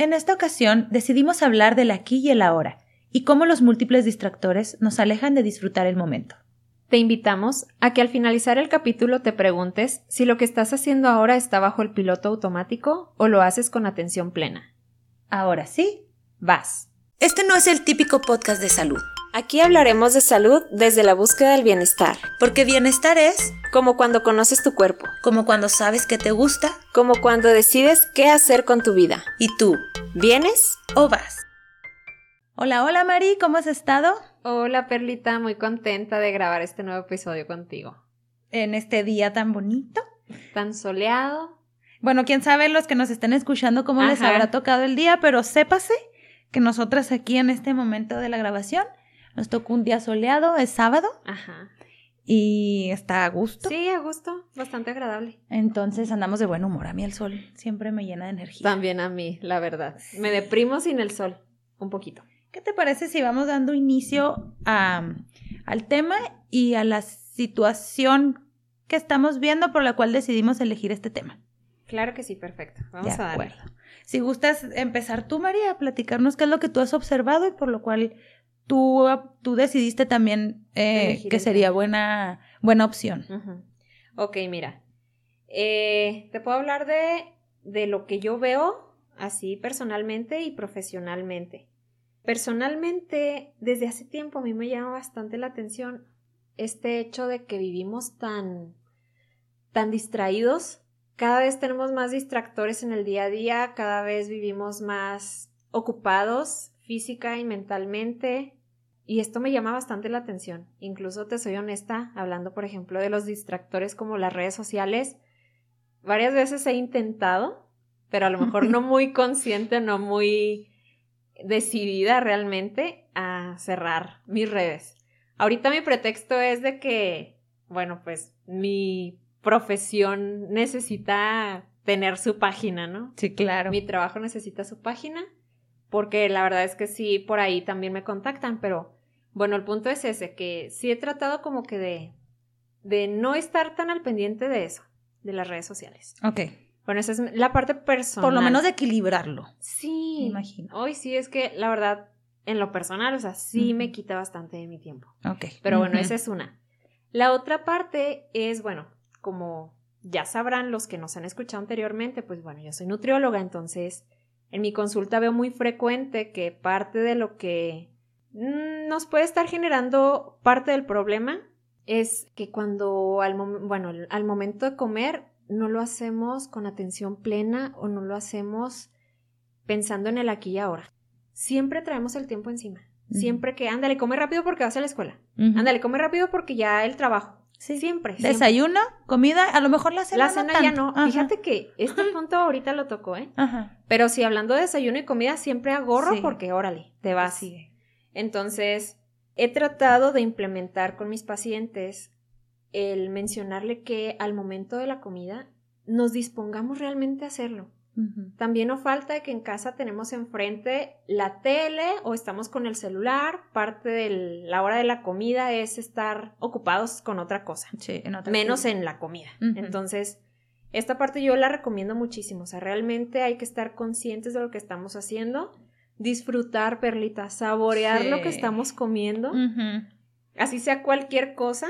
En esta ocasión decidimos hablar del aquí y el ahora y cómo los múltiples distractores nos alejan de disfrutar el momento. Te invitamos a que al finalizar el capítulo te preguntes si lo que estás haciendo ahora está bajo el piloto automático o lo haces con atención plena. Ahora sí, Vas. este no es el típico podcast de salud, Aquí hablaremos de salud desde la búsqueda del bienestar, porque bienestar es como cuando conoces tu cuerpo, como cuando sabes que te gusta como cuando decides qué hacer con tu vida. y tú ¿Vienes? o vas. Hola, hola Mari, ¿cómo has estado Hola Perlita, muy contenta de grabar este nuevo episodio contigo. en este día tan bonito? Tan soleado. Bueno, quién sabe los que nos estén escuchando cómo les habrá tocado el día, pero sépase que nosotras aquí en este momento de la grabación nos tocó un día soleado, es sábado Ajá. y está a gusto. Sí, a gusto, bastante agradable. Entonces andamos de buen humor. A mí el sol siempre me llena de energía. También a mí, la verdad. Me deprimo sin el sol, un poquito. ¿Qué te parece si vamos dando inicio a- al tema y a la situación que estamos viendo por la cual decidimos elegir este tema? Claro que sí, perfecto. Vamos De a darle. acuerdo. Si gustas empezar tú, María, a platicarnos qué es lo que tú has observado y por lo cual tú, tú decidiste también eh, que sería buena, buena opción. Ok, mira. Eh, te puedo hablar de, de lo que yo veo así personalmente y profesionalmente. Personalmente, desde hace tiempo a mí me llama bastante la atención este hecho de que vivimos tan, tan distraídos. Cada vez tenemos más distractores en el día a día, cada vez vivimos más ocupados física y mentalmente. Y esto me llama bastante la atención. Incluso te soy honesta, hablando, por ejemplo, de los distractores como las redes sociales. Varias veces he intentado, pero a lo mejor no muy consciente, no muy decidida realmente a cerrar mis redes. Ahorita mi pretexto es de que, bueno, pues mi profesión necesita tener su página, ¿no? Sí, claro. Mi trabajo necesita su página, porque la verdad es que sí, por ahí también me contactan, pero bueno, el punto es ese, que sí he tratado como que de, de no estar tan al pendiente de eso, de las redes sociales. Ok. Bueno, esa es la parte personal. Por lo menos de equilibrarlo. Sí. Me imagino. Hoy sí es que, la verdad, en lo personal, o sea, sí me quita bastante de mi tiempo. Ok. Pero bueno, esa es una. La otra parte es, bueno, como ya sabrán los que nos han escuchado anteriormente, pues bueno, yo soy nutrióloga, entonces en mi consulta veo muy frecuente que parte de lo que mm, nos puede estar generando parte del problema es que cuando al, mom- bueno, al momento de comer no lo hacemos con atención plena o no lo hacemos pensando en el aquí y ahora. Siempre traemos el tiempo encima. Siempre que, ándale, come rápido porque vas a la escuela. Ándale, come rápido porque ya el trabajo. Sí. Siempre. siempre. Desayuno, comida, a lo mejor la cena. La cena ya tanto. no. Ajá. Fíjate que este punto ahorita lo tocó, ¿eh? Ajá. Pero si hablando de desayuno y comida, siempre agorro Sí. porque órale, te vas. Sigue. Entonces, he tratado de implementar con mis pacientes el mencionarle que al momento de la comida nos dispongamos realmente a hacerlo. También no falta que en casa tenemos enfrente la tele o estamos con el celular. Parte de la hora de la comida es estar ocupados con otra cosa, Sí, en menos en la comida. Entonces, esta parte yo la recomiendo muchísimo. O sea, realmente hay que estar conscientes de lo que estamos haciendo, disfrutar, perlita, saborear lo que estamos comiendo, así sea cualquier cosa,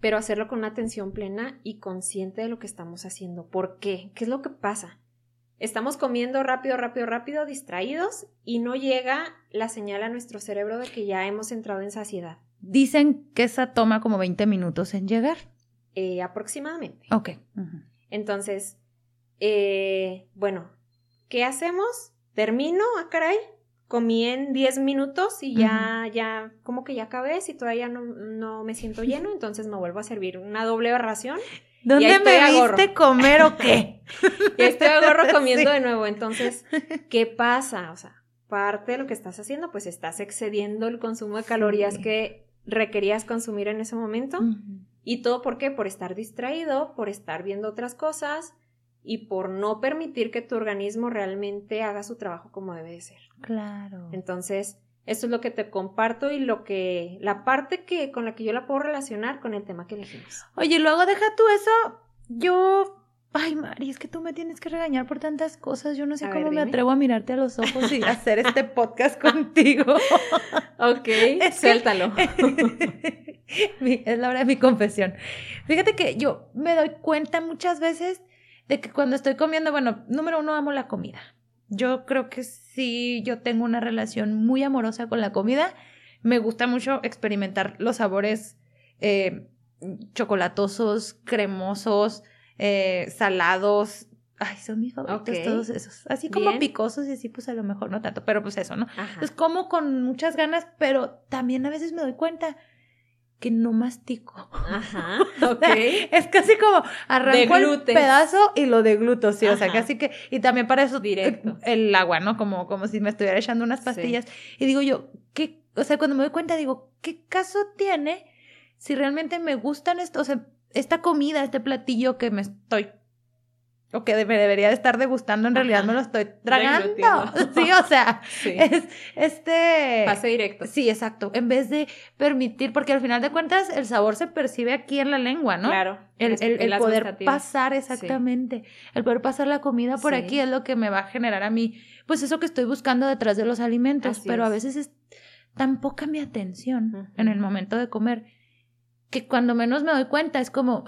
pero hacerlo con una atención plena y consciente de lo que estamos haciendo. ¿Por qué? ¿Qué es lo que pasa? Estamos comiendo rápido, rápido, rápido, distraídos y no llega la señal a nuestro cerebro de que ya hemos entrado en saciedad. Dicen que esa toma como 20 minutos en llegar. Eh, aproximadamente. Ok. Entonces, eh, bueno, ¿qué hacemos? Termino, ah, caray, comí en 10 minutos y ya, ya, como que ya acabé, si todavía no, no me siento lleno, entonces me vuelvo a servir una doble ración ¿Dónde me viste comer o qué? y estoy agorro comiendo Sí. de nuevo. Entonces, ¿qué pasa? O sea, parte de lo que estás haciendo, pues estás excediendo el consumo de calorías Sí. que requerías consumir en ese momento. ¿Y todo por qué? Por estar distraído, por estar viendo otras cosas y por no permitir que tu organismo realmente haga su trabajo como debe de ser. Claro. Entonces, esto es lo que te comparto y lo que, la parte que, con la que yo la puedo relacionar con el tema que elegimos. Oye, luego deja tú eso. Yo Ay, Mari, es que tú me tienes que regañar por tantas cosas. Yo no sé A cómo ver, me atrevo a mirarte a los ojos y hacer este podcast contigo. Ok, que- suéltalo. Es la hora de mi confesión. Fíjate que yo me doy cuenta muchas veces de que cuando estoy comiendo, bueno, número uno, amo la comida. Yo creo que sí, yo tengo una relación muy amorosa con la comida. Me gusta mucho experimentar los sabores eh, chocolatosos, cremosos, eh, salados. Ay, son mis favoritos todos esos. Así como Bien. picosos y así, pues a lo mejor no tanto, pero pues eso, ¿no? Ajá. Pues como con muchas ganas, pero también a veces me doy cuenta que no mastico. Ajá, ok. Es casi como arranco el pedazo y lo degluto, sí, o sea, casi que, y también para eso Directo. eh, el agua, ¿no? Como, como si me estuviera echando unas Sí. pastillas. Y digo yo, ¿qué? O sea, cuando me doy cuenta, digo, ¿qué caso tiene si realmente me gustan esto, o sea, esta comida, este platillo que me estoy o que me debería de estar degustando, en realidad Ajá. me lo estoy tragando. Sí, o sea, Sí. es este Pase directo. Sí, exacto. En vez de permitir, porque al final de cuentas el sabor se percibe aquí en la lengua, ¿no? Claro. El, el- poder pasar exactamente, el poder pasar la comida por Sí. aquí es lo que me va a generar a mí, pues eso que estoy buscando detrás de los alimentos, Así pero a es. veces es tan poca mi atención en el momento de comer que cuando menos me doy cuenta es como,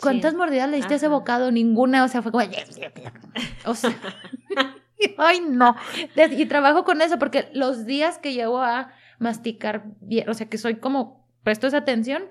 ¿cuántas Sí. mordidas le diste a ese bocado? Ninguna, o sea, fue como, o sea, ay no, y trabajo con eso porque los días que llevo a masticar bien, o sea, que soy como, presto esa atención,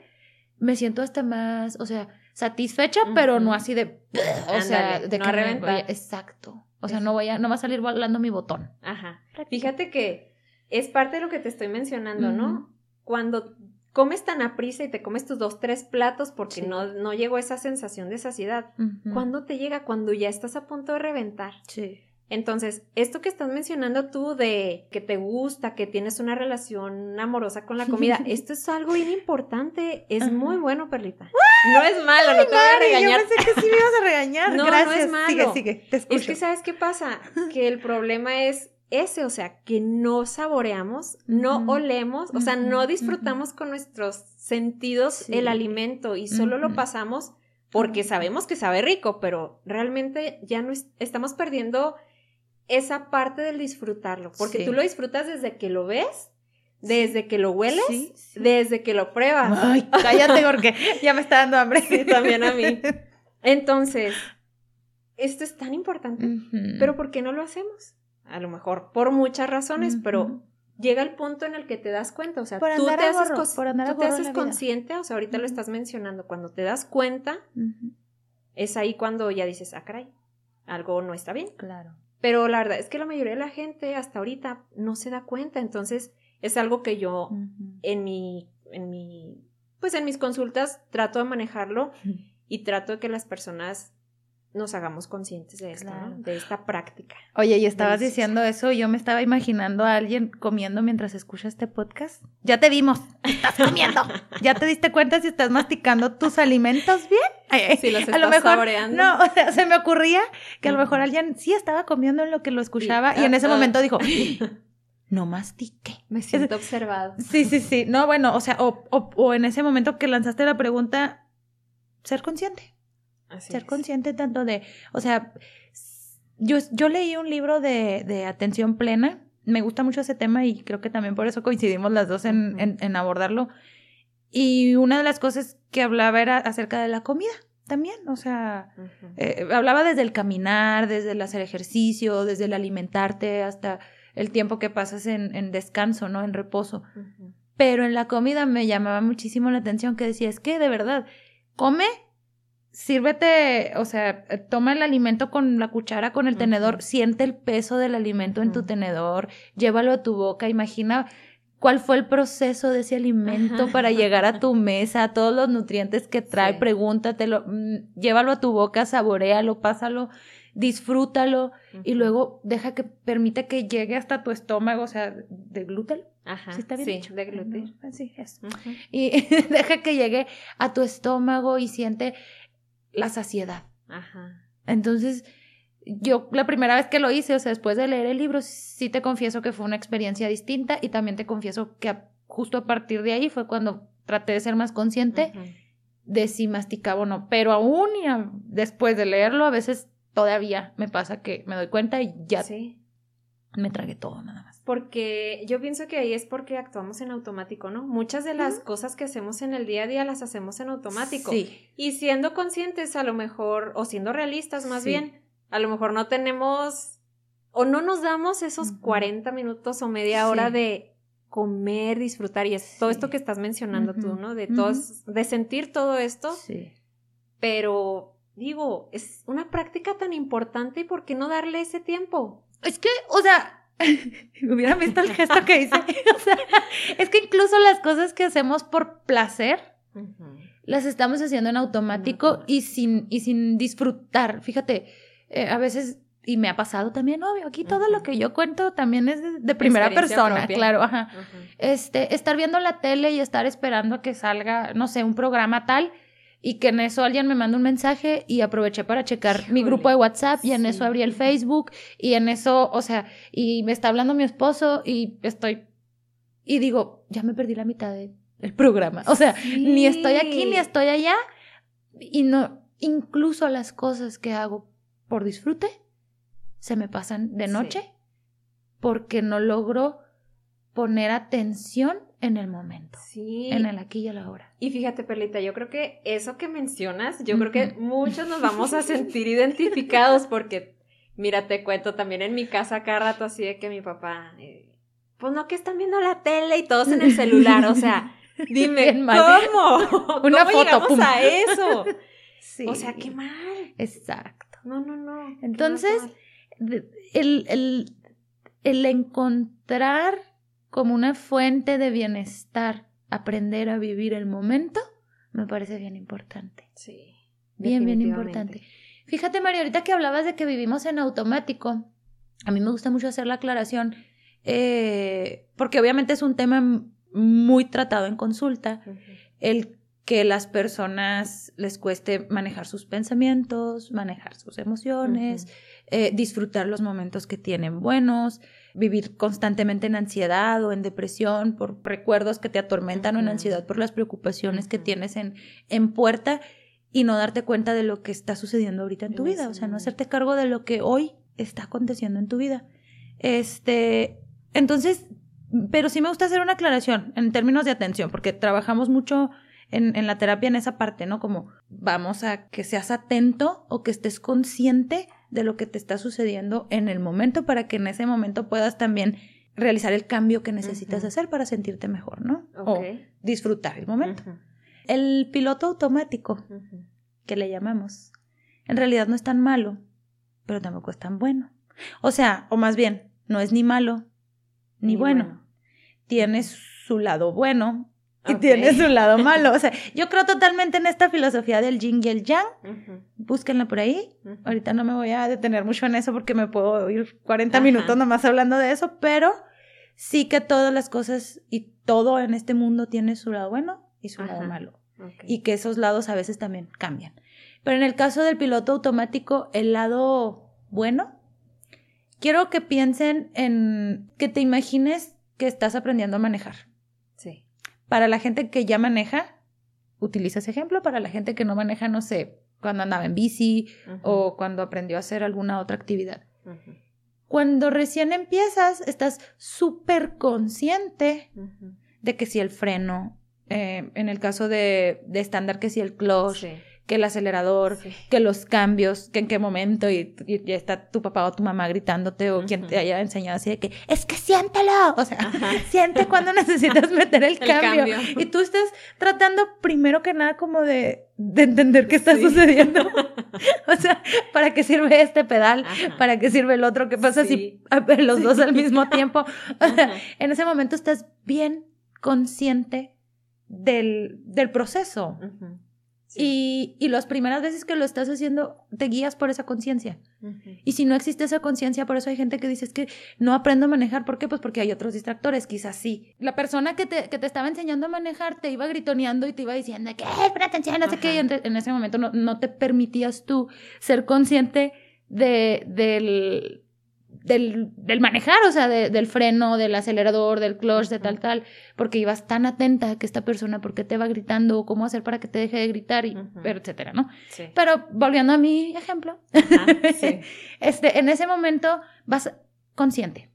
me siento hasta más, o sea, satisfecha, pero no así de, o sea, de no que reventar. voy exacto, o sea, no voy a, no va a salir volando mi botón. Ajá. Fíjate que es parte de lo que te estoy mencionando. ¿no? Cuando comes tan a prisa y te comes tus dos, tres platos porque Sí. no, no llegó esa sensación de saciedad. Ujú. ¿Cuándo te llega? Cuando ya estás a punto de reventar. Sí. Entonces, esto que estás mencionando tú de que te gusta, que tienes una relación amorosa con la comida, esto es algo bien importante. Es Ajá. muy bueno, Perlita. No es malo, no te voy a regañar. Yo pensé que sí me ibas a regañar. No, no Gracias. es malo. Sigue, sigue. Te escucho. Es que, ¿sabes qué pasa? Que el problema es ese, o sea, que no saboreamos, no olemos, o sea, no disfrutamos con nuestros sentidos Sí. el alimento y solo lo pasamos porque sabemos que sabe rico, pero realmente ya no es- estamos perdiendo esa parte del disfrutarlo, porque Sí. tú lo disfrutas desde que lo ves, desde que lo hueles, Sí, sí. desde que lo pruebas. Ay, cállate porque ya me está dando hambre. Sí, también a mí. Entonces, esto es tan importante. Pero ¿por qué no lo hacemos? A lo mejor por muchas razones, pero llega el punto en el que te das cuenta, o sea, Por tú te haces, gorro, tú te haces consciente, o sea, ahorita lo estás mencionando, cuando te das cuenta, es ahí cuando ya dices, ah, caray, algo no está bien. Claro. Pero la verdad es que la mayoría de la gente hasta ahorita no se da cuenta, entonces es algo que yo en mi, en mi, pues en mis consultas trato de manejarlo y trato de que las personas nos hagamos conscientes de esto, Claro. ¿no? De esta práctica. Oye, y estabas Deliciosa. diciendo eso, y yo me estaba imaginando a alguien comiendo mientras escucha este podcast. Ya te vimos, estás comiendo. ¿Ya te diste cuenta si estás masticando tus alimentos bien? Si los a lo estás mejor, saboreando. no, o sea, se me ocurría que a lo mejor alguien sí estaba comiendo en lo que lo escuchaba Sí, y en ese momento dijo, no mastique. Me siento observado. Sí, sí, sí. No, bueno, o sea, o, o, o en ese momento que lanzaste la pregunta, ser consciente. Así ser es. consciente tanto de, o sea, yo, yo leí un libro de, de atención plena, me gusta mucho ese tema y creo que también por eso coincidimos las dos en, Ujú. en- en abordarlo. Y una de las cosas que hablaba era acerca de la comida también, o sea, Ujú. eh, hablaba desde el caminar, desde el hacer ejercicio, desde el alimentarte, hasta el tiempo que pasas en, en descanso, ¿no? En reposo. Ujú. Pero en la comida me llamaba muchísimo la atención que decía, es que de verdad, come, sírvete, o sea, eh, toma el alimento con la cuchara, con el tenedor, siente el peso del alimento en tu tenedor, llévalo a tu boca, imagina cuál fue el proceso de ese alimento Ajá. para llegar a tu mesa, todos los nutrientes que trae, Sí. pregúntatelo, mm, llévalo a tu boca, saborealo, pásalo, disfrútalo y luego deja que permite que llegue hasta tu estómago, o sea, deglútalo. Ajá. ¿Sí está bien sí, dicho? de glutir. Ajá, Sí, eso. Y deja que llegue a tu estómago y siente la saciedad. Ajá. Entonces, yo la primera vez que lo hice, o sea, después de leer el libro, sí te confieso que fue una experiencia distinta y también te confieso que a- justo a partir de ahí fue cuando traté de ser más consciente de si masticaba o no, pero aún y después de leerlo, a veces todavía me pasa que me doy cuenta y ya Sí. me tragué todo nada más. Porque yo pienso que ahí es porque actuamos en automático, ¿no? Muchas de las cosas que hacemos en el día a día las hacemos en automático. Sí, Y siendo conscientes, a lo mejor, o siendo realistas más Sí. bien, a lo mejor no tenemos o no nos damos esos Ujú. 40 minutos o media hora Sí. de comer, disfrutar y es todo esto que estás mencionando tú. ¿no? De todos, de sentir todo esto, sí. pero digo, es una práctica tan importante y ¿por qué no darle ese tiempo? Es que, o sea, hubieran visto el gesto que hice. O sea, es que incluso las cosas que hacemos por placer, las estamos haciendo en automático y sin, y sin disfrutar. Fíjate, eh, a veces, y me ha pasado también, obvio, aquí todo lo que yo cuento también es de, de primera persona, propia. claro, ajá. Ajá. Este, estar viendo la tele y estar esperando a que salga, no sé, un programa tal. Y que en eso alguien me manda un mensaje y aproveché para checar mi grupo de WhatsApp y en sí. eso abrí el Facebook y en eso, o sea, y me está hablando mi esposo y estoy, y digo, ya me perdí la mitad de- del programa. O sea, ni estoy aquí ni estoy allá. Y no, incluso las cosas que hago por disfrute se me pasan de Sí. noche porque no logro poner atención en el momento, Sí. en el aquí y el ahora. Y fíjate, Perlita, yo creo que eso que mencionas, yo creo que muchos nos vamos a sentir identificados porque, mira, te cuento también en mi casa cada rato así de que mi papá, eh, pues no que están viendo la tele y todos en el celular, o sea, dime, mal. ¿cómo? Una ¿Cómo foto, llegamos pum. a eso? Sí. O sea, qué mal. Exacto. No, no, no. Entonces, el, el, el encontrar como una fuente de bienestar, aprender a vivir el momento, me parece bien importante. sí. Bien, bien importante. Fíjate, María, ahorita que hablabas de que vivimos en automático, a mí me gusta mucho hacer la aclaración, eh, porque obviamente es un tema muy tratado en consulta, el que las personas les cueste manejar sus pensamientos, manejar sus emociones, eh, disfrutar los momentos que tienen buenos, vivir constantemente en ansiedad o en depresión por recuerdos que te atormentan o en ansiedad por las preocupaciones que tienes en, en puerta y no darte cuenta de lo que está sucediendo ahorita en tu vida, o sea, no. hacerte cargo de lo que hoy está aconteciendo en tu vida. Este, entonces, pero sí me gusta hacer una aclaración en términos de atención, porque trabajamos mucho en, en la terapia en esa parte, ¿no? Como vamos a que seas atento o que estés consciente de lo que te está sucediendo en el momento para que en ese momento puedas también realizar el cambio que necesitas hacer para sentirte mejor, ¿no? O disfrutar el momento. El piloto automático, que le llamamos, en realidad no es tan malo, pero tampoco es tan bueno. O sea, o más bien, no es ni malo ni, Ni bueno. bueno. Tiene su lado bueno y Ok. tiene su lado malo. O sea, yo creo totalmente en esta filosofía del yin y el yang. Ujú. Búsquenla por ahí. Ujú. Ahorita no me voy a detener mucho en eso porque me puedo ir 40 Ajá. minutos nomás hablando de eso, pero sí que todas las cosas y todo en este mundo tiene su lado bueno y su lado malo. Y que esos lados a veces también cambian. Pero en el caso del piloto automático, el lado bueno, quiero que piensen en que te imagines que estás aprendiendo a manejar. Sí. Para la gente que ya maneja, utiliza ese ejemplo. Para la gente que no maneja, no sé, cuando andaba en bici o cuando aprendió a hacer alguna otra actividad. Cuando recién empiezas, estás súper consciente de que si el freno, eh, en el caso de, de estándar, que si el clutch, Sí. Que el acelerador, Sí. que los cambios, que en qué momento y, ya está tu papá o tu mamá gritándote o quien te haya enseñado así de que es que siéntelo, o sea, Ajá. siente cuando necesitas meter el, El cambio. cambio. y tú estás tratando primero que nada como de, de entender qué está Sí. sucediendo, o sea, para qué sirve este pedal, Ajá. para qué sirve el otro, qué pasa si Sí. ver, los dos al mismo tiempo, o sea, Ajá. en ese momento estás bien consciente del, del proceso. Sí. Y, y las primeras veces que lo estás haciendo, te guías por esa conciencia. Y si no existe esa conciencia, por eso hay gente que dice es que no aprendo a manejar. ¿Por qué? Pues porque hay otros distractores, quizás sí. La persona que te, que te estaba enseñando a manejar te iba gritoneando y te iba diciendo que, "Eh, pon atención, no sé qué. Y en, en ese momento no, no te permitías tú ser consciente de, del, del, del manejar, o sea, de- del freno, del acelerador, del clutch, de tal, tal, porque ibas tan atenta que esta persona, ¿por qué te va gritando? ¿Cómo hacer para que te deje de gritar? Y, pero etcétera, ¿no? Sí. Pero volviendo a mi ejemplo, sí. este, en ese momento vas consciente,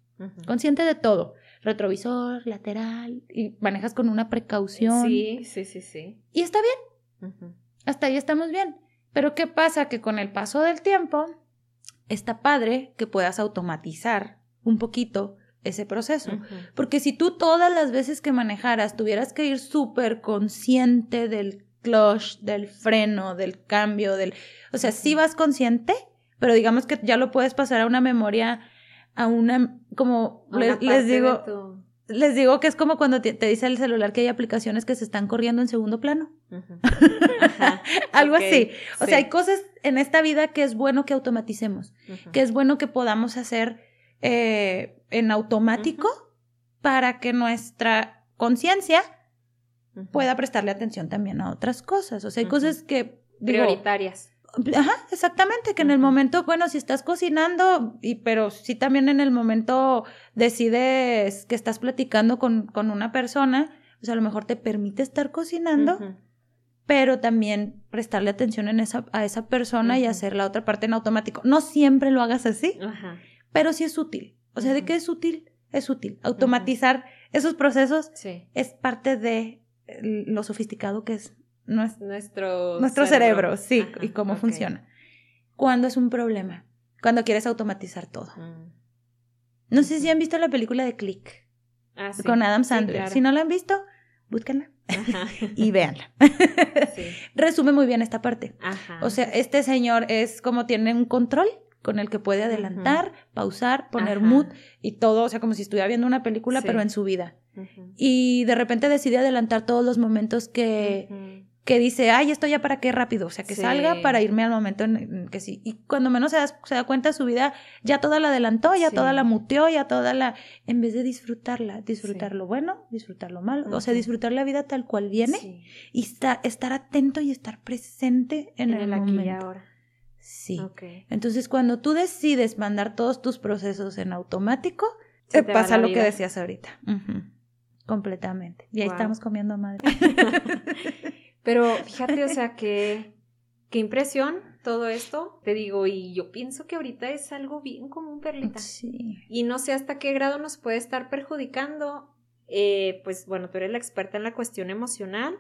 consciente de todo, retrovisor, lateral, y manejas con una precaución. Sí, sí, sí, sí. Y está bien, hasta ahí estamos bien. Pero ¿qué pasa? Que con el paso del tiempo, está padre que puedas automatizar un poquito ese proceso. Porque si tú todas las veces que manejaras tuvieras que ir súper consciente del clutch, del freno, del cambio, del... O sea, sí vas consciente, pero digamos que ya lo puedes pasar a una memoria, a una... como A le- una les, digo... Les digo que es como cuando te, te dice el celular que hay aplicaciones que se están corriendo en segundo plano. Ajá, Algo así. O sí. sea, hay cosas en esta vida que es bueno que automaticemos, que es bueno que podamos hacer eh, en automático para que nuestra conciencia pueda prestarle atención también a otras cosas. O sea, hay cosas que... digo, prioritarias. Ajá, exactamente, que en el momento, bueno, si estás cocinando, y pero sí también en el momento decides que estás platicando con, con una persona, pues a lo mejor te permite estar cocinando, pero también prestarle atención en esa, a esa persona y hacer la otra parte en automático. No siempre lo hagas así, pero sí es útil. O sea, ¿de qué es útil? Es útil. Automatizar esos procesos Sí. es parte de eh, lo sofisticado que es nues- Nuestro, nuestro cerebro, sí, Ajá, y cómo funciona. Cuando es un problema, cuando quieres automatizar todo. Mm. No sé si han visto la película de Click Ah, sí. con Adam Sí, Sandler. claro. Si no la han visto, búsquenla Ajá. y véanla. Sí. Resume muy bien esta parte. Ajá. O sea, este señor es como tiene un control con el que puede adelantar, pausar, poner mood y todo, o sea, como si estuviera viendo una película, Sí. pero en su vida. Y de repente decide adelantar todos los momentos que. Que dice, ay, esto ya para qué rápido, o sea, que Sí. salga para irme al momento en que sí. Y cuando menos se, das- se da cuenta su vida, ya toda la adelantó, ya Sí. toda la muteó, ya toda la... En vez de disfrutarla, disfrutar Sí. lo bueno, disfrutar lo malo, o sea, disfrutar la vida tal cual viene y esta- estar atento y estar presente en, En el, el aquí y momento. ahora. Sí. Entonces, cuando tú decides mandar todos tus procesos en automático, Se te pasa lo que decías ahorita. Completamente. Y ahí Wow. estamos comiendo madre. Pero fíjate, o sea, que qué impresión todo esto. Te digo, y yo pienso que ahorita es algo bien común, Perlita. sí. Y no sé hasta qué grado nos puede estar perjudicando. Eh, pues bueno, tú eres la experta en la cuestión emocional.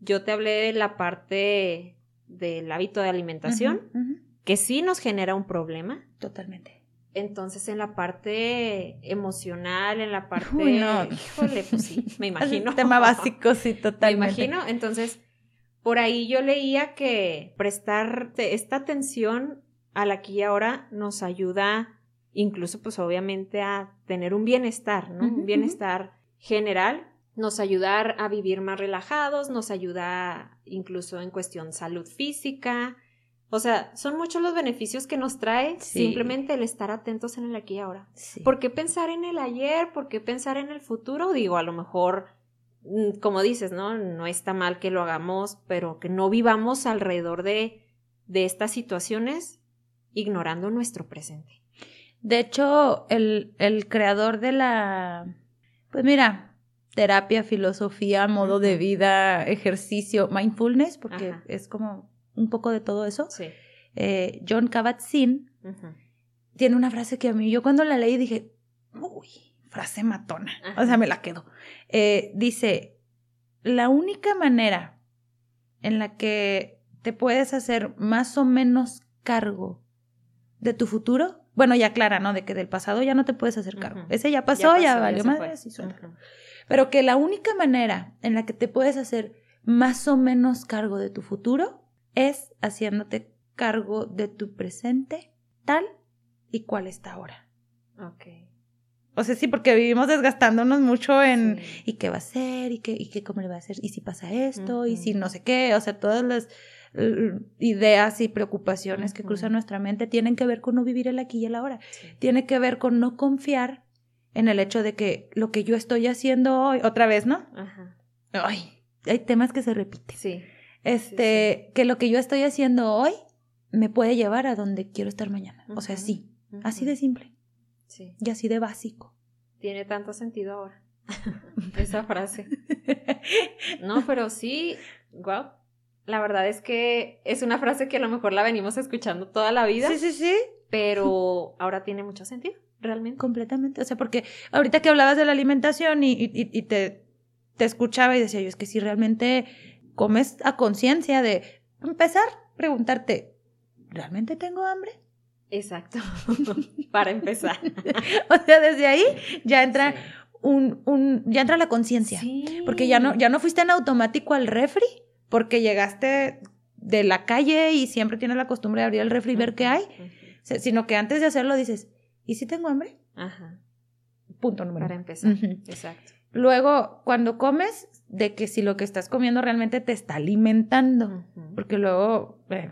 Yo te hablé de la parte del hábito de alimentación, que sí nos genera un problema. Totalmente. Entonces, en la parte emocional, en la parte. Uy, no. Híjole, pues sí, me imagino. Es tema básico, sí, Me totalmente. imagino. Entonces, por ahí yo leía que prestar esta atención al aquí y ahora nos ayuda, incluso, pues obviamente, a tener un bienestar, ¿no? Un bienestar general. Nos ayuda a vivir más relajados, nos ayuda incluso en cuestión salud física. O sea, son muchos los beneficios que nos trae Sí. simplemente el estar atentos en el aquí y ahora. Sí. ¿Por qué pensar en el ayer? ¿Por qué pensar en el futuro? Digo, a lo mejor, como dices, ¿no? No está mal que lo hagamos, pero que no vivamos alrededor de, de estas situaciones ignorando nuestro presente. De hecho, el, el creador de la, pues mira, terapia, filosofía, modo de vida, ejercicio, mindfulness, porque Ajá. es como un poco de todo eso, Sí. eh, John Kabat-Zinn tiene una frase que a mí, yo cuando la leí dije, uy, frase matona, Ajá. o sea, me la quedo. Eh, dice, la única manera en la que te puedes hacer más o menos cargo de tu futuro, bueno, ya clara, ¿no? De que del pasado ya no te puedes hacer cargo. Ese ya pasó, ya, pasó, valió madre, así. Pero que la única manera en la que te puedes hacer más o menos cargo de tu futuro es haciéndote cargo de tu presente tal y cual está ahora. Ok. O sea, sí, porque vivimos desgastándonos mucho en Sí. ¿y qué va a ser? ¿Y qué, y qué cómo le va a hacer? ¿Y si pasa esto? ¿Y si no sé qué? O sea, todas las ideas y preocupaciones que cruzan nuestra mente tienen que ver con no vivir el aquí y el ahora. Sí. Tiene que ver con no confiar en el hecho de que lo que yo estoy haciendo hoy, otra vez, ¿no? Ajá. Ay, hay temas que se repiten. Sí. Este, que lo que yo estoy haciendo hoy me puede llevar a donde quiero estar mañana. O sea, sí, así de simple. Sí. Y así de básico. Tiene tanto sentido ahora. Esa frase. No, pero sí, wow. La verdad es que es una frase que a lo mejor la venimos escuchando toda la vida, Sí, sí, sí. pero ahora tiene mucho sentido, realmente. Completamente. O sea, porque ahorita que hablabas de la alimentación y, y- y te, te escuchaba y decía yo, es que si realmente comes a conciencia de empezar, preguntarte, ¿realmente tengo hambre? Exacto. Para empezar. O sea, desde ahí ya entra Sí. un, un, ya entra la conciencia. Sí. Porque ya no, ya no fuiste en automático al refri, porque llegaste de la calle y siempre tienes la costumbre de abrir el refri y ver qué hay, sino que antes de hacerlo dices, ¿y si tengo hambre? Ajá. Punto número Para empezar. Exacto. Luego, cuando comes, de que si lo que estás comiendo realmente te está alimentando, porque luego, eh,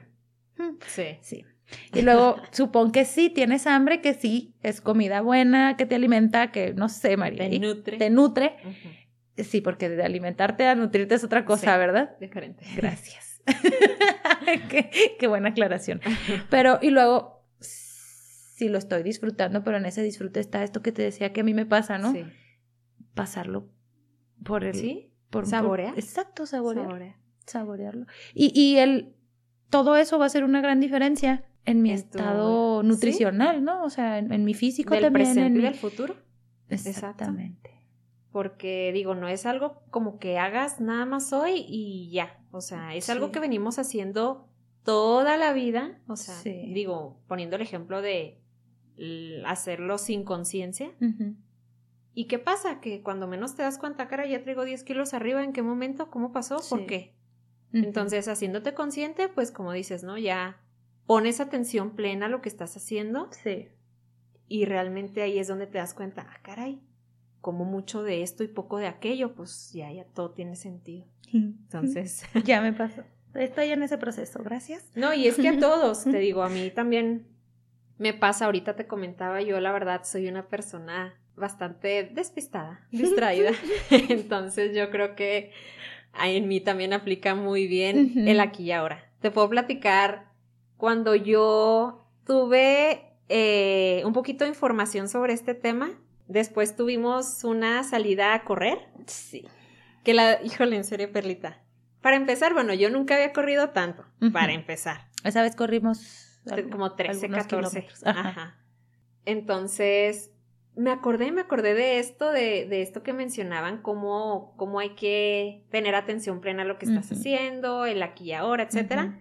mm, Sí. sí. Y luego, supón que sí, tienes hambre, que sí, es comida buena, que te alimenta, que no sé, María. Te nutre. te nutre. Sí, porque de alimentarte a nutrirte es otra cosa, Sí. ¿verdad? Diferente. Gracias. qué, qué buena aclaración. Pero, y luego, sí lo estoy disfrutando, pero en ese disfrute está esto que te decía que a mí me pasa, ¿no? Sí. Pasarlo por el... ¿Sí? Por, por- ¿Saborear? exacto, saborear. Saborea. Saborearlo. Y, y el, todo eso va a ser una gran diferencia en mi En tu- estado ¿sí? nutricional, ¿no? O sea, en, en mi físico Del también. presente en y mi- del futuro. Exactamente. Porque digo, no es algo como que hagas nada más hoy y ya. O sea, es algo que venimos haciendo toda la vida. O sea, Sí. digo, poniendo el ejemplo de hacerlo sin conciencia. ¿Y qué pasa? Que cuando menos te das cuenta, cara, ya traigo 10 kilos arriba, ¿en qué momento? ¿Cómo pasó? ¿Por qué? Entonces, haciéndote consciente, pues como dices, ¿no? Ya pones atención plena a lo que estás haciendo Sí. y realmente ahí es donde te das cuenta, ah, caray, como mucho de esto y poco de aquello, pues ya, ya todo tiene sentido. Entonces, Ya me pasó. Estoy en ese proceso, gracias. no, y es que a todos, te digo, a mí también me pasa, ahorita te comentaba, yo la verdad soy una persona bastante despistada, distraída. Entonces yo creo que en mí también aplica muy bien el aquí y ahora. Te puedo platicar cuando yo tuve eh, un poquito de información sobre este tema. Después tuvimos una salida a correr. Sí. Que la, híjole, en serio, Perlita. Para empezar, bueno, yo nunca había corrido tanto, para empezar. Esa vez corrimos algo- Como 13, algunos 14. kilómetros. Ajá. Ajá. Entonces, me acordé, me acordé de esto, de, de esto que mencionaban, cómo, cómo hay que tener atención plena a lo que estás haciendo, el aquí y ahora, etcétera.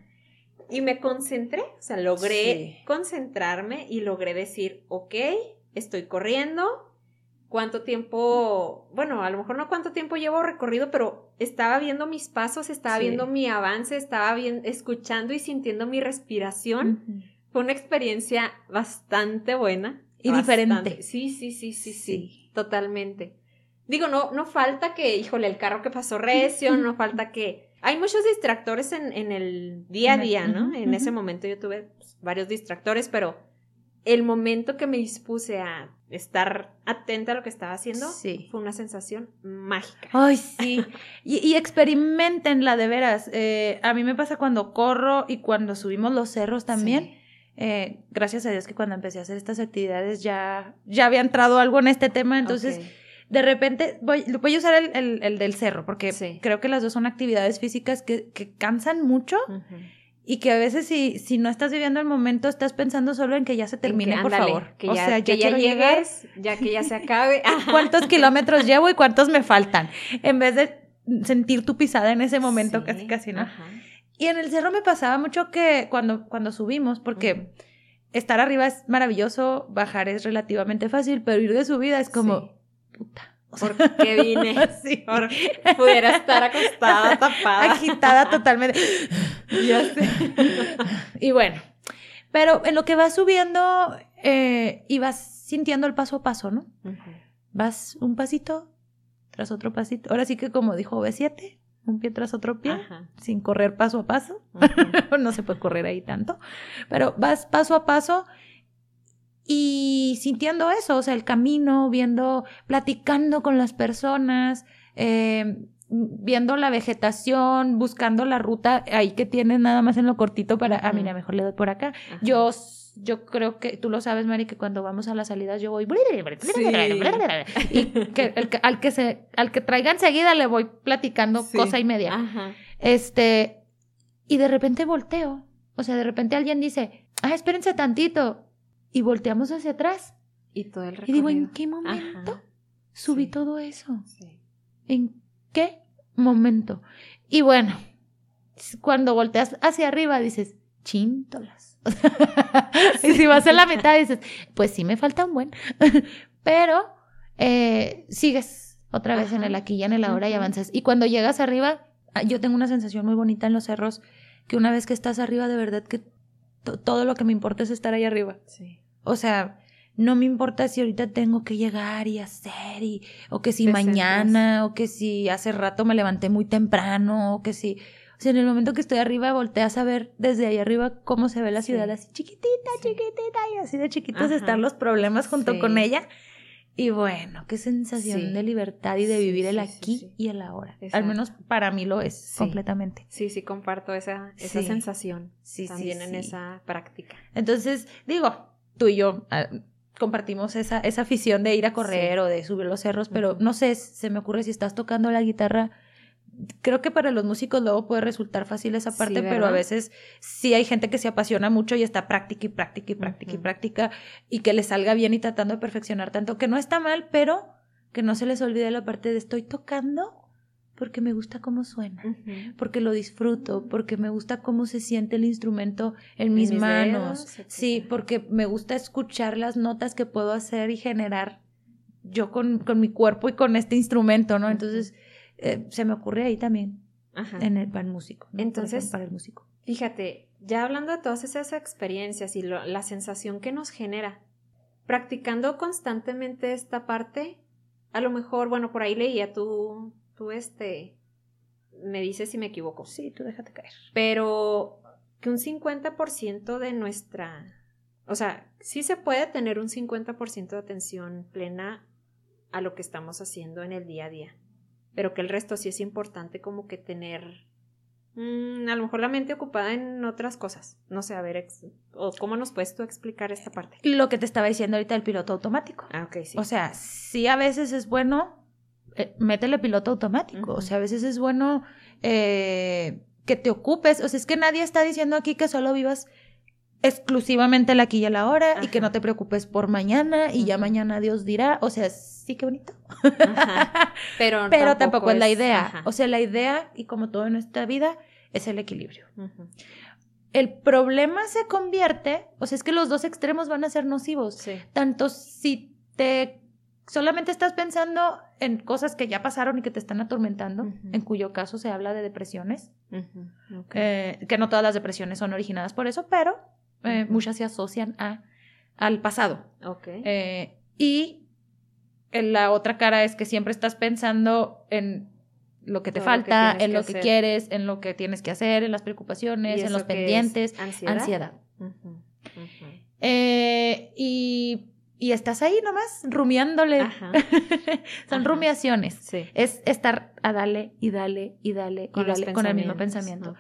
Y me concentré, o sea, logré Sí. concentrarme y logré decir, ok, estoy corriendo. ¿Cuánto tiempo? Bueno, a lo mejor no cuánto tiempo llevo recorrido, pero estaba viendo mis pasos, estaba Sí. viendo mi avance, estaba bien, escuchando y sintiendo mi respiración. Fue una experiencia bastante buena. Y bastante. diferente. Sí, sí, sí, sí, sí, Sí. totalmente. Digo, no, no falta que, híjole, el carro que pasó recio, no falta que... Hay muchos distractores en, en el día a día, ¿no? En ese momento yo tuve pues, varios distractores, pero el momento que me dispuse a estar atenta a lo que estaba haciendo Sí. fue una sensación mágica. Ay, sí. Y, y experimentenla de veras. Eh, a mí me pasa cuando corro y cuando subimos los cerros también. Sí. Eh, gracias a Dios que cuando empecé a hacer estas actividades ya, ya había entrado algo en este tema. Entonces. De repente voy, voy a usar el, el- el del cerro, porque Sí. creo que las dos son actividades físicas que, que cansan mucho y que a veces si, si no estás viviendo el momento, estás pensando solo en que ya se termine, que, por ándale, favor. Que o ya, sea, que ya ya llegar. que ya se acabe. Cuántos kilómetros llevo y cuántos me faltan, en vez de sentir tu pisada en ese momento, Sí, casi casi, ¿no? ajá. Y en el cerro me pasaba mucho que cuando, cuando subimos, porque estar arriba es maravilloso, bajar es relativamente fácil, pero ir de subida es como, Sí. Puta. o sea, ¿Por qué vine? sí, Por- pudiera estar acostada, tapada. agitada totalmente. Ya sé. Y bueno, pero en lo que vas subiendo eh, y vas sintiendo el paso a paso, ¿no? Vas un pasito tras otro pasito. Ahora sí que como dijo B7, un pie tras otro pie, Ajá. sin correr paso a paso. No se puede correr ahí tanto, pero vas paso a paso y sintiendo eso, o sea, el camino, viendo, platicando con las personas, eh, viendo la vegetación, buscando la ruta ahí que tienes nada más en lo cortito para, ah, mira, mejor le doy por acá. Ajá. Yo yo creo que tú lo sabes, Mari, que cuando vamos a las salidas yo voy y que, al que se al que traiga enseguida le voy platicando cosa y media. Este y de repente volteo, o sea, de repente alguien dice, "Ah, espérense tantito." Y volteamos hacia atrás. Y todo el Y digo, ¿en qué momento subí todo eso? ¿En qué momento? Y bueno, cuando volteas hacia arriba dices, chíntolas. y si vas a la mitad dices, pues sí me falta un buen. Pero eh, sigues otra vez en el aquí y en el ahora y avanzas. Y cuando llegas arriba, ah, yo tengo una sensación muy bonita en los cerros, que una vez que estás arriba, de verdad que todo lo que me importa es estar ahí arriba. Sí. O sea, no me importa si ahorita tengo que llegar y hacer, y, o que si mañana, o que si hace rato me levanté muy temprano, o que si o sea, en el momento que estoy arriba, volteas a ver desde ahí arriba cómo se ve la ciudad así chiquitita, chiquitita, y así de chiquitos están los problemas junto con ella. Y bueno, qué sensación de libertad y de vivir el aquí y el ahora. Al menos para mí lo es completamente. Sí, sí, comparto esa, esa sensación también en esa práctica. Entonces, digo, tú y yo ah, compartimos esa, esa afición de ir a correr o de subir los cerros, pero no sé, se me ocurre si estás tocando la guitarra creo que para los músicos luego puede resultar fácil esa parte, pero a veces sí hay gente que se apasiona mucho y está práctica y práctica y práctica y práctica y que le salga bien y tratando de perfeccionar tanto, que no está mal, pero que no se les olvide la parte de estoy tocando porque me gusta cómo suena, porque lo disfruto, porque me gusta cómo se siente el instrumento en mis, manos, sí, porque me gusta escuchar las notas que puedo hacer y generar yo con, con mi cuerpo y con este instrumento, ¿no? Entonces eh, se me ocurre ahí también. En el, el músico. Entonces, para el músico. Fíjate, ya hablando de todas esas experiencias y la sensación que nos genera, practicando constantemente esta parte, a lo mejor, bueno, por ahí leía tú, tú este, me dices si me equivoco. Sí, tú déjate caer. Pero que un 50% de nuestra, o sea, sí se puede tener un 50% de atención plena a lo que estamos haciendo en el día a día pero que el resto sí es importante como que tener mm, a lo mejor la mente ocupada en otras cosas. No sé, a ver, o ¿cómo nos puedes tú explicar esta parte? Lo que te estaba diciendo ahorita del piloto automático. Ah, ok, sí. O sea, sí a veces es bueno, eh, métele piloto automático. O sea, a veces es bueno eh, que te ocupes. O sea, es que nadie está diciendo aquí que solo vivas exclusivamente la aquí y la hora y que no te preocupes por mañana y ya mañana Dios dirá. O sea, sí, qué bonito. Pero, Pero tampoco, es la idea. O sea, la idea, y como todo en nuestra vida, es el equilibrio. El problema se convierte, o sea, es que los dos extremos van a ser nocivos. Tanto si te solamente estás pensando en cosas que ya pasaron y que te están atormentando, en cuyo caso se habla de depresiones, eh, que no todas las depresiones son originadas por eso, pero eh, muchas se asocian a, al pasado. Eh, y la otra cara es que siempre estás pensando en lo que te falta, en lo que quieres, en lo que tienes que hacer, en las preocupaciones, en los pendientes, ansiedad. Eh, y, estás ahí nomás rumiándole. Son rumiaciones. Es estar a dale y dale y dale con, y con el mismo pensamiento.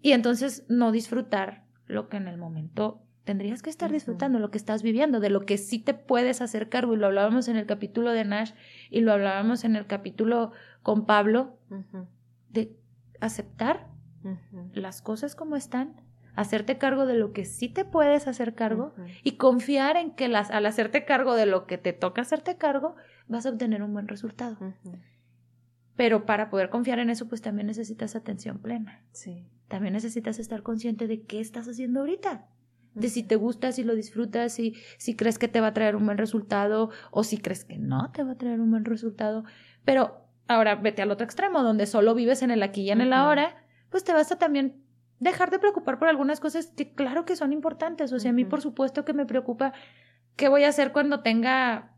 Y entonces no disfrutar lo que en el momento tendrías que estar disfrutando, lo que estás viviendo, de lo que sí te puedes hacer cargo. Y lo hablábamos en el capítulo de Nash y lo hablábamos en el capítulo con Pablo, de aceptar las cosas como están, hacerte cargo de lo que sí te puedes hacer cargo y confiar en que las, al hacerte cargo de lo que te toca hacerte cargo, vas a obtener un buen resultado. Pero para poder confiar en eso, pues también necesitas atención plena. Sí. También necesitas estar consciente de qué estás haciendo ahorita. De si te gusta, si lo disfrutas, si, si crees que te va a traer un buen resultado o si crees que no te va a traer un buen resultado. Pero ahora vete al otro extremo, donde solo vives en el aquí y en el ahora, pues te vas a también dejar de preocupar por algunas cosas que claro que son importantes. O sea, a mí por supuesto que me preocupa qué voy a hacer cuando tenga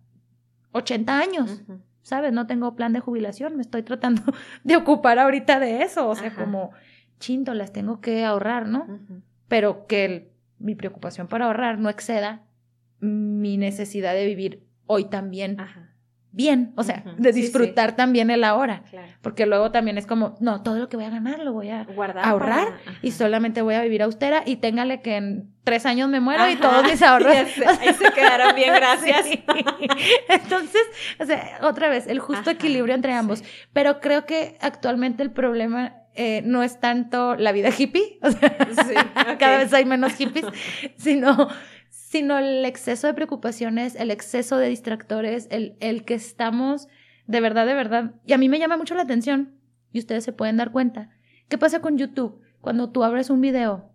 80 años. ¿sabes? No tengo plan de jubilación, me estoy tratando de ocupar ahorita de eso, o sea, como chinto, las tengo que ahorrar, ¿no? Pero que mi preocupación para ahorrar no exceda mi necesidad de vivir hoy también bien, o sea, de sí, sí. disfrutar también el ahora. Claro. Porque luego también es como, no, todo lo que voy a ganar lo voy a Guardar. ahorrar para- y solamente voy a vivir austera y téngale que en tres años me muero y todos mis ahorros. sé, ahí se quedaron bien, gracias. Sí. Entonces, o sea, otra vez, el justo Ajá, equilibrio entre ambos. Pero creo que actualmente el problema eh, no es tanto la vida hippie, o sea, Sí, cada vez hay menos hippies, sino, sino el exceso de preocupaciones, el exceso de distractores, el, el que estamos de verdad, de verdad. Y a mí me llama mucho la atención, y ustedes se pueden dar cuenta. ¿Qué pasa con YouTube? Cuando tú abres un video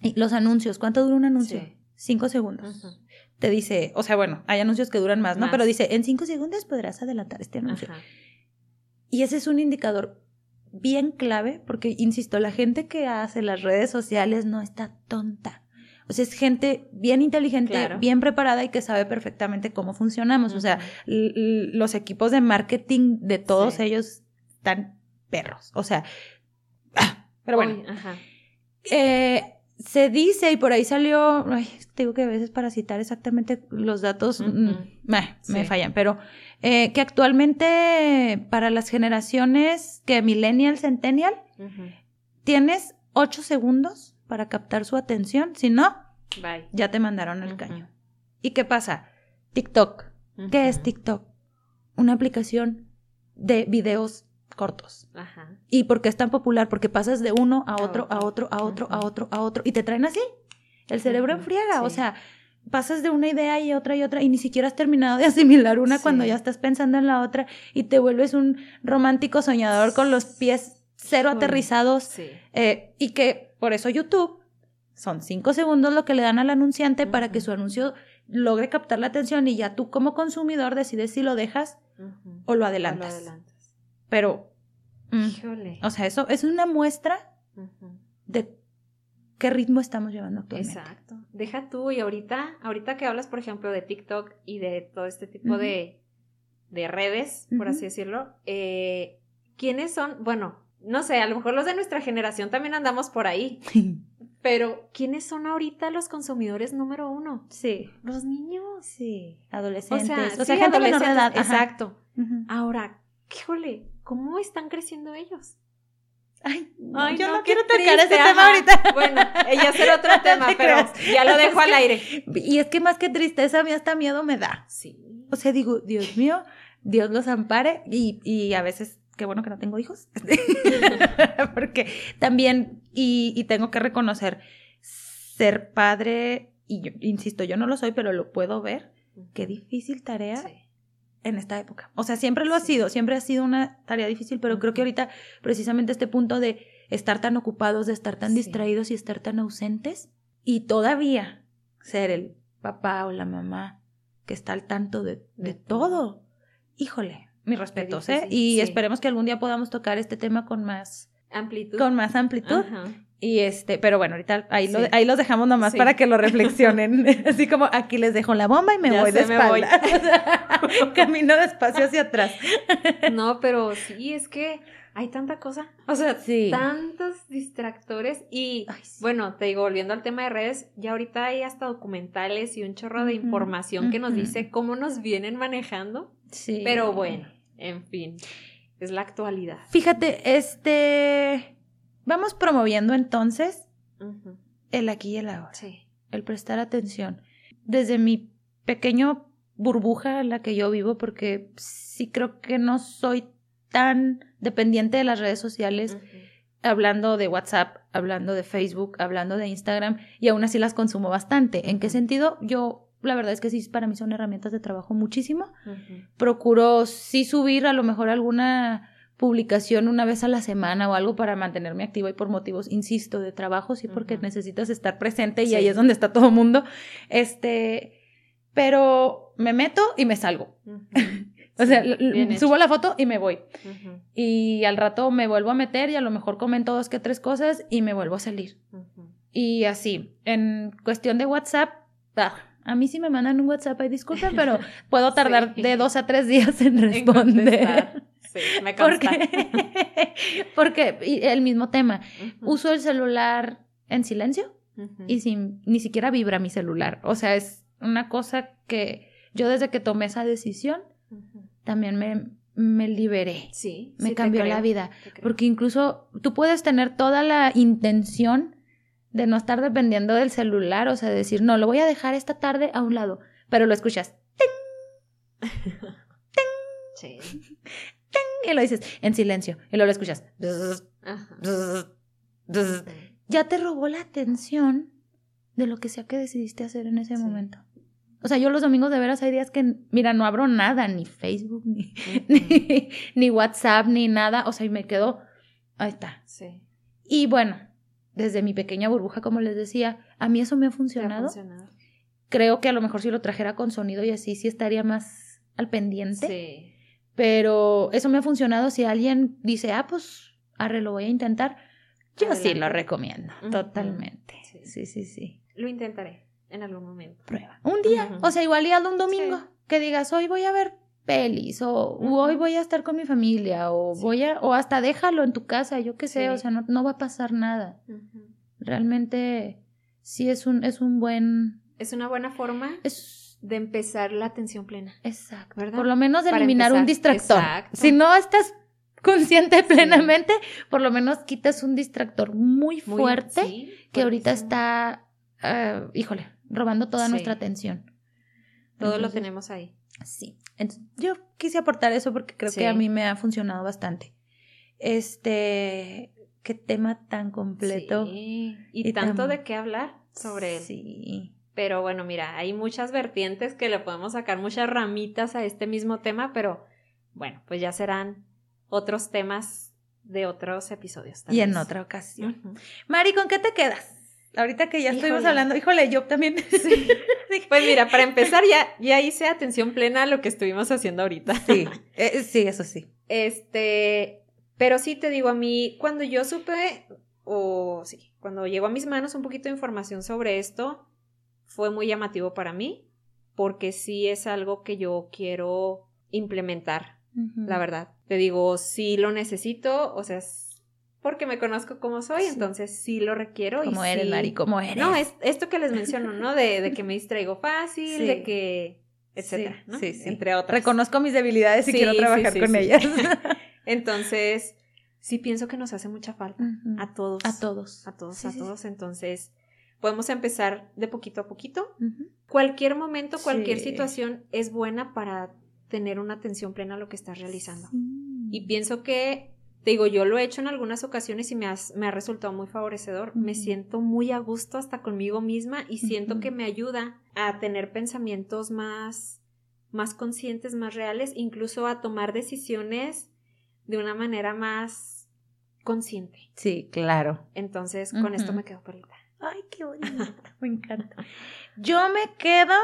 y los anuncios, ¿cuánto dura un anuncio? Sí. Cinco segundos. Te dice, o sea, bueno, hay anuncios que duran más, ¿no? Más. Pero dice, en cinco segundos podrás adelantar este anuncio. Ajá. Y ese es un indicador bien clave, porque, insisto, la gente que hace las redes sociales no está tonta. O sea, es gente bien inteligente, Claro. bien preparada y que sabe perfectamente cómo funcionamos. O sea, los equipos de marketing de todos Sí. ellos están perros. O sea, pero bueno. Uy, ajá. Eh, se dice, y por ahí salió, ay, te digo que a veces para citar exactamente los datos mm, meh, me fallan, pero eh, que actualmente para las generaciones que millennial, centennial, tienes ocho segundos para captar su atención, si no, Bye. ya te mandaron el Ujú. caño. ¿Y qué pasa? TikTok. ¿Qué es. TikTok? Una aplicación de videos cortos. Ajá. ¿Y por qué es tan popular? Porque pasas de uno a otro, a otro, a otro, a otro, a otro, y te traen así. El cerebro enfriega, o sea, pasas de una idea y otra y otra, y ni siquiera has terminado de asimilar una Sí. cuando ya estás pensando en la otra, y te vuelves un romántico soñador con los pies cero Uy. aterrizados, Sí. eh, y que por eso YouTube son cinco segundos lo que le dan al anunciante para que su anuncio logre captar la atención y ya tú como consumidor decides si lo dejas o lo O adelantas. lo adelantas. Pero, mm, Híjole. o sea, eso es una muestra de qué ritmo estamos llevando actualmente. Exacto. Deja tú y ahorita, ahorita que hablas, por ejemplo, de TikTok y de todo este tipo de, de redes, por así decirlo, eh, ¿quiénes son? Bueno, no sé, a lo mejor los de nuestra generación también andamos por ahí, pero ¿quiénes son ahorita los consumidores número uno? Sí, Los niños. sí, O adolescentes, sea, o sea, sí, gente menor de adolescentes, edad. Exacto. Ahora, híjole, ¿cómo están creciendo ellos? Ay, no, Ay, yo no, quiero tocar ese tema ajá. ahorita. Bueno, ella será otro No tema, te pero creas. ya lo dejo Es al que- aire. Y es que más que tristeza, a mí hasta miedo me da. Sí. O sea, digo, Dios mío, Dios los ampare y, y a veces, qué bueno que no tengo hijos. Porque también, y, y tengo que reconocer, ser padre, y yo, insisto, yo no lo soy, pero lo puedo ver, qué difícil tarea Sí. en esta época. O sea, siempre lo ha sido, siempre ha sido una tarea difícil, pero creo que ahorita precisamente este punto de estar tan ocupados, de estar tan Sí. distraídos y estar tan ausentes y todavía ser el papá o la mamá que está al tanto de, de todo. Híjole, mis respetos, ¿eh? Y sí. esperemos que algún día podamos tocar este tema con más Amplitud. con más amplitud. Ajá. Y este, pero bueno, ahorita ahí, lo- ahí los dejamos nomás Sí. para que lo reflexionen. Así como aquí les dejo la bomba y me Ya voy de voy. espalda. Sea, Camino despacio hacia atrás. No, pero sí, es que hay tanta cosa. O sea, Sí. tantos distractores. Y Ay, bueno, te digo, volviendo al tema de redes, ya ahorita hay hasta documentales y un chorro de información que nos dice cómo nos vienen manejando. Sí. Pero bueno, en fin, es la actualidad. Fíjate, este. Vamos promoviendo entonces el aquí y el ahora. Sí. El prestar atención. Desde mi pequeño burbuja en la que yo vivo, porque sí creo que no soy tan dependiente de las redes sociales. Hablando de WhatsApp, hablando de Facebook, hablando de Instagram, y aún así las consumo bastante. ¿En qué sentido? Yo, la verdad es que sí, para mí son herramientas de trabajo muchísimo. Procuro sí subir a lo mejor alguna publicación una vez a la semana o algo para mantenerme activa y por motivos, insisto, de trabajo, sí, porque necesitas estar presente y Sí. ahí es donde está todo el mundo. Este, pero me meto y me salgo. O sea, subo la foto y me voy. Y al rato me vuelvo a meter y a lo mejor comento dos que tres cosas y me vuelvo a salir. Y así, en cuestión de WhatsApp, ah, a mí sí me mandan un WhatsApp, ay, disculpen, pero puedo tardar Sí. de dos a tres días en responder. Sí, me consta. Porque, porque y el mismo tema, Ujú. uso el celular en silencio y sin ni siquiera vibra mi celular. O sea, es una cosa que yo desde que tomé esa decisión también me, me liberé. Sí. Me sí cambió la vida. Porque incluso tú puedes tener toda la intención de no estar dependiendo del celular, o sea, decir, no, lo voy a dejar esta tarde a un lado, pero lo escuchas Sí. y lo dices en silencio, y luego lo escuchas. Ya te robó la atención de lo que sea que decidiste hacer en ese Sí. momento. O sea, yo los domingos de veras hay días que, mira, no abro nada, ni Facebook, ni, Ujú. ni, ni WhatsApp, ni nada. O sea, y me quedo, ahí está. Sí. Y bueno, desde mi pequeña burbuja, como les decía, a mí eso me ha ¿Te ha funcionado. Creo que a lo mejor si lo trajera con sonido y así, sí estaría más al pendiente. Sí. Pero eso me ha funcionado. Si alguien dice, ah, pues, arre, lo voy a intentar, yo sí lo recomiendo, totalmente. Sí. Sí, sí, sí. Lo intentaré en algún momento. Prueba. Un día, o sea, igual y hazlo un domingo, Sí. que digas, hoy voy a ver pelis, o hoy voy a estar con mi familia, o Sí. voy a, o hasta déjalo en tu casa, yo qué sé, Sí. o sea, no, no va a pasar nada. Realmente sí es un, es un buen, Es una buena forma es de empezar la atención plena. exacto. ¿Verdad? Por lo menos de Para eliminar un distractor. Exacto. Si no estás consciente plenamente, por lo menos quitas un distractor muy, fuerte que ahorita está, ah, híjole, robando toda nuestra atención. Todo lo tenemos ahí. Sí. Entonces, yo quise aportar eso porque creo Sí. que a mí me ha funcionado bastante. Este, qué tema tan completo. Sí. Y, Y tanto tan- de qué hablar sobre él. Sí. Pero bueno, mira, hay muchas vertientes que le podemos sacar muchas ramitas a este mismo tema, pero bueno, pues ya serán otros temas de otros episodios. tal Y en otra ocasión. Mari, ¿con qué te quedas? Ahorita que ya estuvimos hablando, híjole, yo también. Pues mira, para empezar ya, ya hice atención plena a lo que estuvimos haciendo ahorita. sí, eh, sí, eso sí. Este, pero sí te digo, a mí, cuando yo supe, o sí, cuando llegó a mis manos un poquito de información sobre esto, fue muy llamativo para mí, porque sí es algo que yo quiero implementar, la verdad. Te digo, sí lo necesito, o sea, porque me conozco como soy, Sí. entonces sí lo requiero. Como eres, sí- Mari, como eres. No, es esto que les menciono, ¿no? De, de que me distraigo fácil, Sí. de que, etcétera, Sí, ¿no? sí, sí. Entre otras. Reconozco mis debilidades y quiero trabajar con ellas. Entonces, sí pienso que nos hace mucha falta a todos. A todos. A todos, a todos. Entonces, podemos empezar de poquito a poquito. Cualquier momento, cualquier situación es buena para tener una atención plena a lo que estás realizando. Y pienso que, te digo, yo lo he hecho en algunas ocasiones y me, has- me ha resultado muy favorecedor. Me siento muy a gusto hasta conmigo misma y siento que me ayuda a tener pensamientos más, más conscientes, más reales, incluso a tomar decisiones de una manera más consciente. Sí, claro. Entonces, con esto me quedo pelita. Ay, qué bonito. Me encanta. Yo me quedo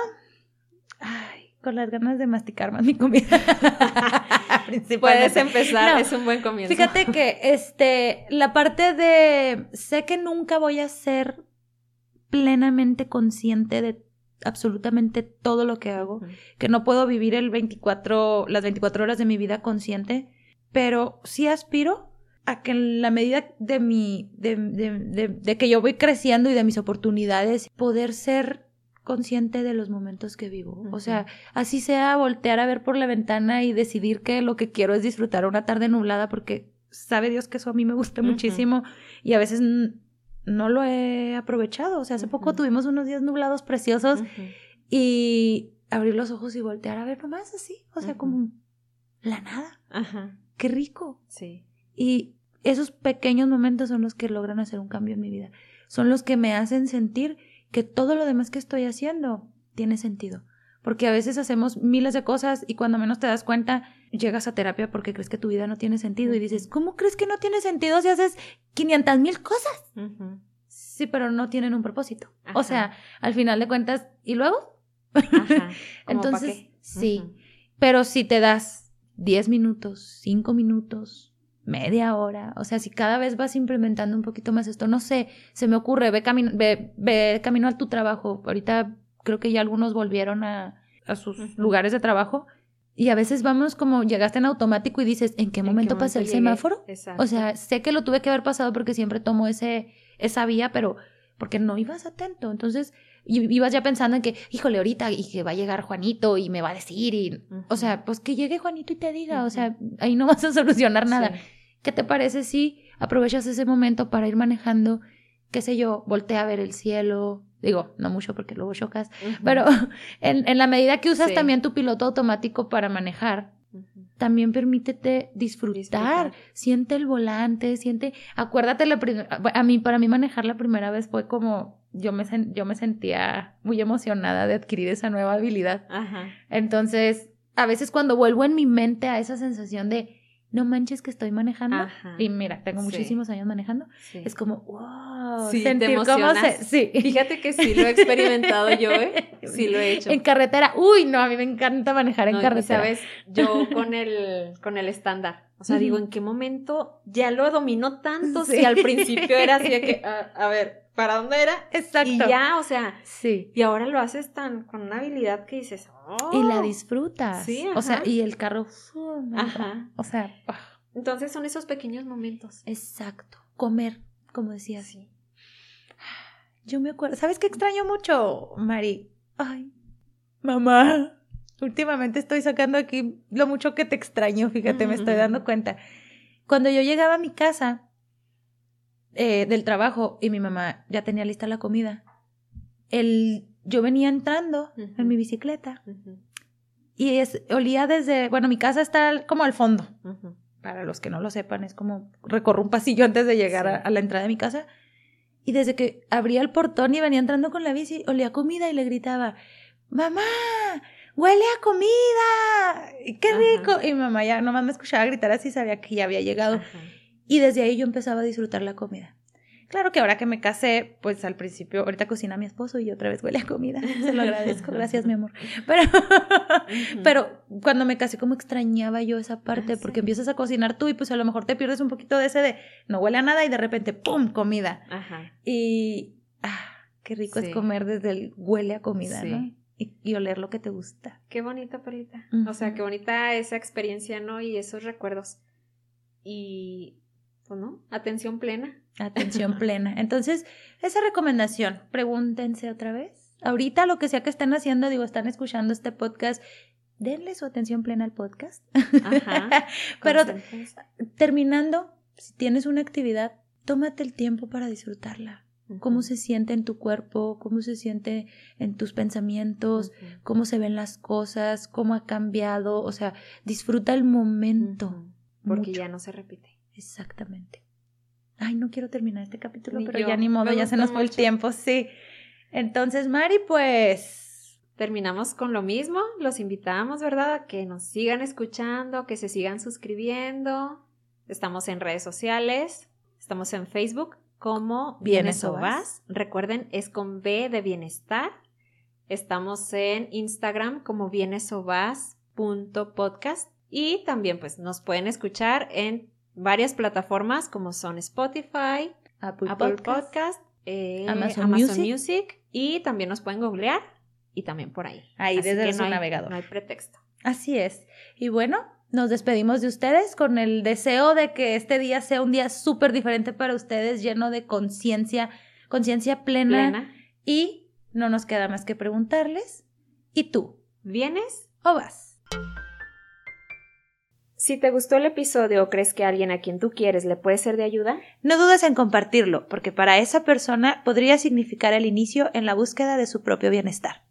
ay, con las ganas de masticar más mi comida. Puedes empezar, No, es un buen comienzo. Fíjate que este la parte de sé que nunca voy a ser plenamente consciente de absolutamente todo lo que hago, que no puedo vivir el 24 las 24 horas de mi vida consciente, pero sí aspiro a que en la medida de mi de, de- de- de que yo voy creciendo y de mis oportunidades poder ser consciente de los momentos que vivo. O sea, así sea voltear a ver por la ventana y decidir que lo que quiero es disfrutar una tarde nublada porque sabe Dios que eso a mí me gusta muchísimo y a veces no lo he aprovechado. O sea, hace poco tuvimos unos días nublados preciosos y abrir los ojos y voltear a ver nomás así, o sea, como la nada. Ajá, Qué rico. sí. Y esos pequeños momentos son los que logran hacer un cambio en mi vida. Son los que me hacen sentir que todo lo demás que estoy haciendo tiene sentido. Porque a veces hacemos miles de cosas y cuando menos te das cuenta, llegas a terapia porque crees que tu vida no tiene sentido y dices, ¿cómo crees que no tiene sentido si haces 500 mil cosas? Sí, pero no tienen un propósito. Ajá. O sea, al final de cuentas, ¿y luego? Ajá. ¿Cómo pa' Entonces, sí. Pero si te das 10 minutos, 5 minutos, media hora, o sea, si cada vez vas implementando un poquito más esto, no sé, se me ocurre, ve, camino ve, ve camino a tu trabajo. Ahorita creo que ya algunos volvieron a, a sus lugares de trabajo y a veces vamos como llegaste en automático y dices, ¿en qué ¿En momento pasé el semáforo? Exacto. O sea, sé que lo tuve que haber pasado porque siempre tomo ese, esa vía, pero porque no ibas atento. Entonces, y ibas ya pensando en que, híjole, ahorita y que va a llegar Juanito y me va a decir y, o sea, pues que llegue Juanito y te diga, o sea, ahí no vas a solucionar nada. ¿Qué te parece si aprovechas ese momento para ir manejando, qué sé yo, voltea a ver el cielo, digo, no mucho porque luego chocas, pero en, en, la medida que usas también tu piloto automático para manejar, también permítete disfrutar. siente el volante, siente, acuérdate la a mí para mí manejar la primera vez fue como yo me yo me sentía muy emocionada de adquirir esa nueva habilidad. Ajá. Entonces, a veces cuando vuelvo en mi mente a esa sensación de no manches que estoy manejando. Y mira, tengo muchísimos años manejando. Es como, wow, sí, sentir cómo se... Sí. Fíjate que sí lo he experimentado yo, ¿eh? Sí lo he hecho. En carretera, uy, no, a mí me encanta manejar en carretera. sabes, yo con el, con el estándar. O sea, digo, ¿en qué momento ya lo dominó tanto? Si al principio era así de que, a, a ver, ¿para dónde era? Exacto. Y ya, o sea, sí. Y ahora lo haces tan con una habilidad que dices, y la oh, disfrutas. Sí, O sea, y el carro. ajá. O sea. Entonces son esos pequeños momentos. Exacto. Comer, como decía así. Yo me acuerdo. ¿Sabes qué extraño mucho, Mari? Ay, mamá. Últimamente estoy sacando aquí lo mucho que te extraño, fíjate, me estoy dando cuenta. Cuando yo llegaba a mi casa eh, del trabajo y mi mamá ya tenía lista la comida, el yo venía entrando en mi bicicleta y es, olía desde, bueno, mi casa está como al fondo. Para los que no lo sepan, es como recorro un pasillo antes de llegar a, la entrada de mi casa. Y desde que abría el portón y venía entrando con la bici, olía comida y le gritaba, mamá, huele a comida, qué rico. Y mi mamá ya nomás me escuchaba gritar así, sabía que ya había llegado. Y desde ahí yo empezaba a disfrutar la comida. Claro que ahora que me casé, pues al principio, ahorita cocina mi esposo y otra vez huele a comida. Se lo agradezco, gracias mi amor. Pero, pero cuando me casé, como extrañaba yo esa parte, ah, porque empiezas a cocinar tú y pues a lo mejor te pierdes un poquito de ese de no huele a nada y de repente, ¡pum! comida. Ajá. Y, ah, qué rico es comer desde el huele a comida, ¿no? Y, oler lo que te gusta. Qué bonita, Perlita. O sea, qué bonita esa experiencia, ¿no? Y esos recuerdos. Y pues, ¿no? Atención plena. Atención plena. Entonces, esa recomendación, pregúntense otra vez. Ahorita lo que sea que estén haciendo, digo, están escuchando este podcast, denle su atención plena al podcast. Ajá. Pero terminando, si tienes una actividad, tómate el tiempo para disfrutarla. Cómo se siente en tu cuerpo, cómo se siente en tus pensamientos, cómo se ven las cosas, cómo ha cambiado. O sea, disfruta el momento. Porque ya no se repite. Exactamente. Ay, no quiero terminar este capítulo, pero ya ni modo, ya se nos fue el tiempo, sí. Entonces, Mari, pues terminamos con lo mismo. Los invitamos, ¿verdad? A que nos sigan escuchando, que se sigan suscribiendo. Estamos en redes sociales, estamos en Facebook como Bienes o Vas. Recuerden, es con B de bienestar. Estamos en Instagram como bienesovas.podcast y también pues nos pueden escuchar en varias plataformas como son Spotify, Apple, Podcast, eh, Amazon, Music. y también nos pueden googlear y también por ahí. Ahí desde su navegador. No hay pretexto. Así es. Y bueno, nos despedimos de ustedes con el deseo de que este día sea un día súper diferente para ustedes, lleno de conciencia, conciencia plena, plena. Y no nos queda más que preguntarles, ¿y tú? ¿Vienes o vas? Si te gustó el episodio o crees que alguien a quien tú quieres le puede ser de ayuda, no dudes en compartirlo, porque para esa persona podría significar el inicio en la búsqueda de su propio bienestar.